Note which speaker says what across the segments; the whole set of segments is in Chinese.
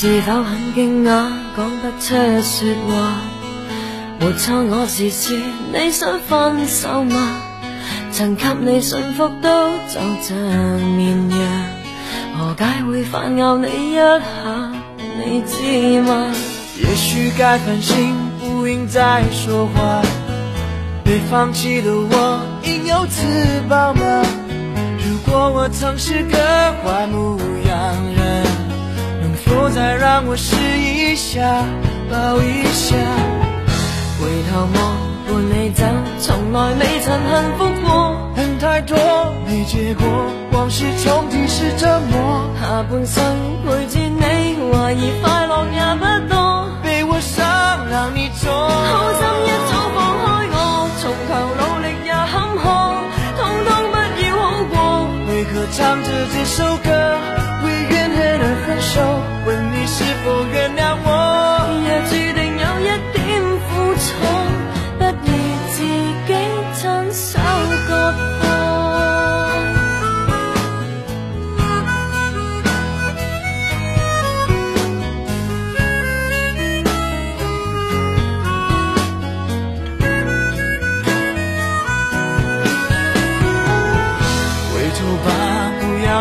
Speaker 1: 是否很惊讶，讲不出说话？没错，我是说，你想分手吗？曾给你驯服到就像绵羊，何解会反咬你一下？你知吗？
Speaker 2: 也许该反省，不应再说话。被放弃的我，应有自保吗？如果我曾是个坏牧羊人。不再让我试一下，抱一下。
Speaker 1: 回头望，伴你走，从来未曾幸福过，
Speaker 2: 恨太多，没结果，往事重提是折磨。
Speaker 1: 下半生陪住你，怀疑快乐也不多。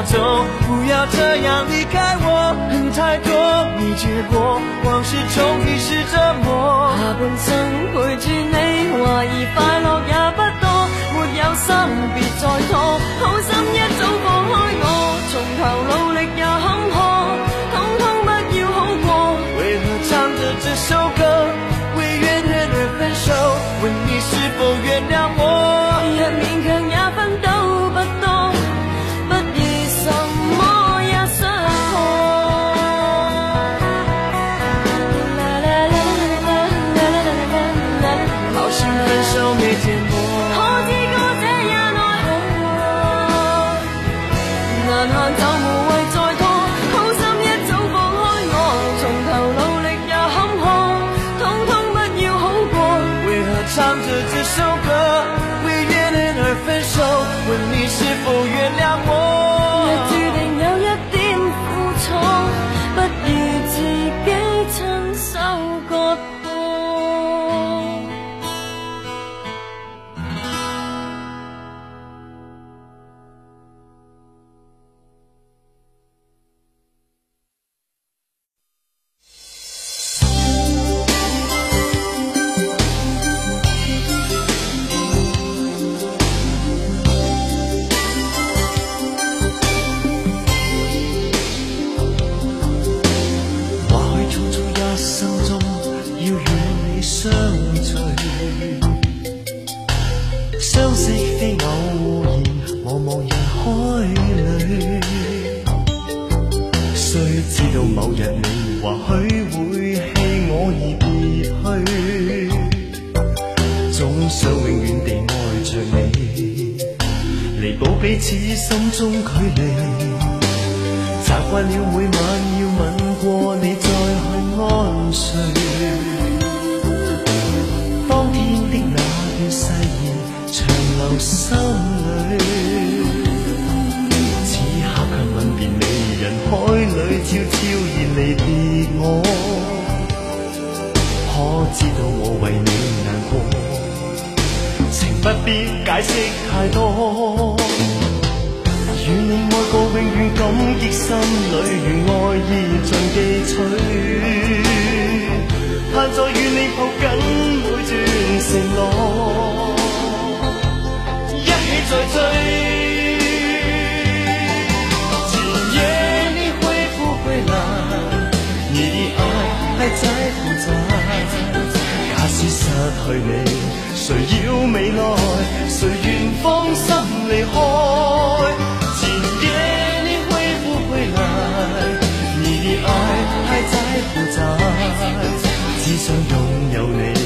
Speaker 2: 走，不要这样离开我，恨太多，没结果，往事重提是折磨。
Speaker 1: 下半生陪住你，怀疑快乐也不多，没有心别再拖，好心一早放开我，
Speaker 2: 从头。这首歌为原恨而分手，问你是否原谅？知道某日你或许会弃我而别去，总想永远地爱着你，弥补彼此心中距离。习惯了每晚要吻过你再去安睡，当天的那段誓言长留心。人海里悄悄然离别我，可知道我为你难过？情不必解释太多，与你爱过永远感激，心里愿爱意尽记取，盼再与你抱紧每段承诺，一起再追。假使失去你，谁要未来？谁愿放心离开？今夜你会不会来？你的爱还在不在？只想拥有你。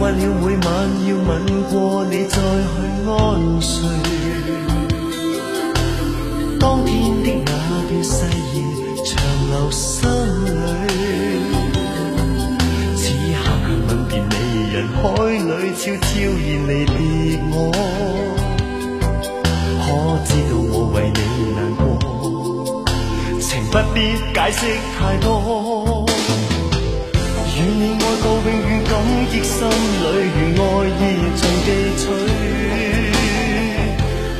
Speaker 2: 惯了每晚要吻过你再去安睡，当天的那段誓言长留心里。此刻吻别你，人海里悄悄然离别我。可知道我为你难过？情不必解释太多，与你爱到永远。激心里爱意尽记取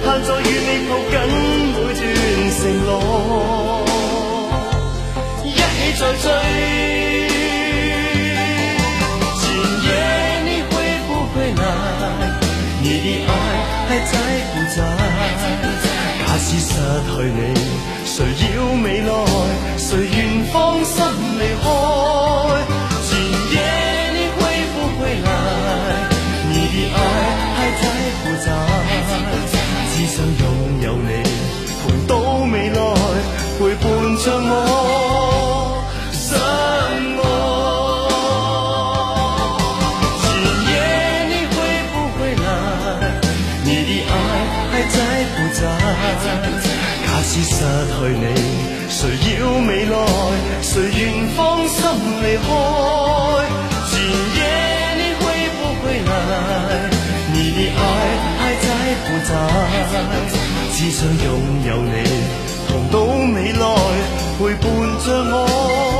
Speaker 2: 盼在与你抱紧每段承诺一起再追今夜你会不会来你的爱还在不在假使失去你对，你谁要未来？谁愿放心离开？前夜你会不会来？你的爱还在不在？只想拥有你，同到未来，陪伴着我。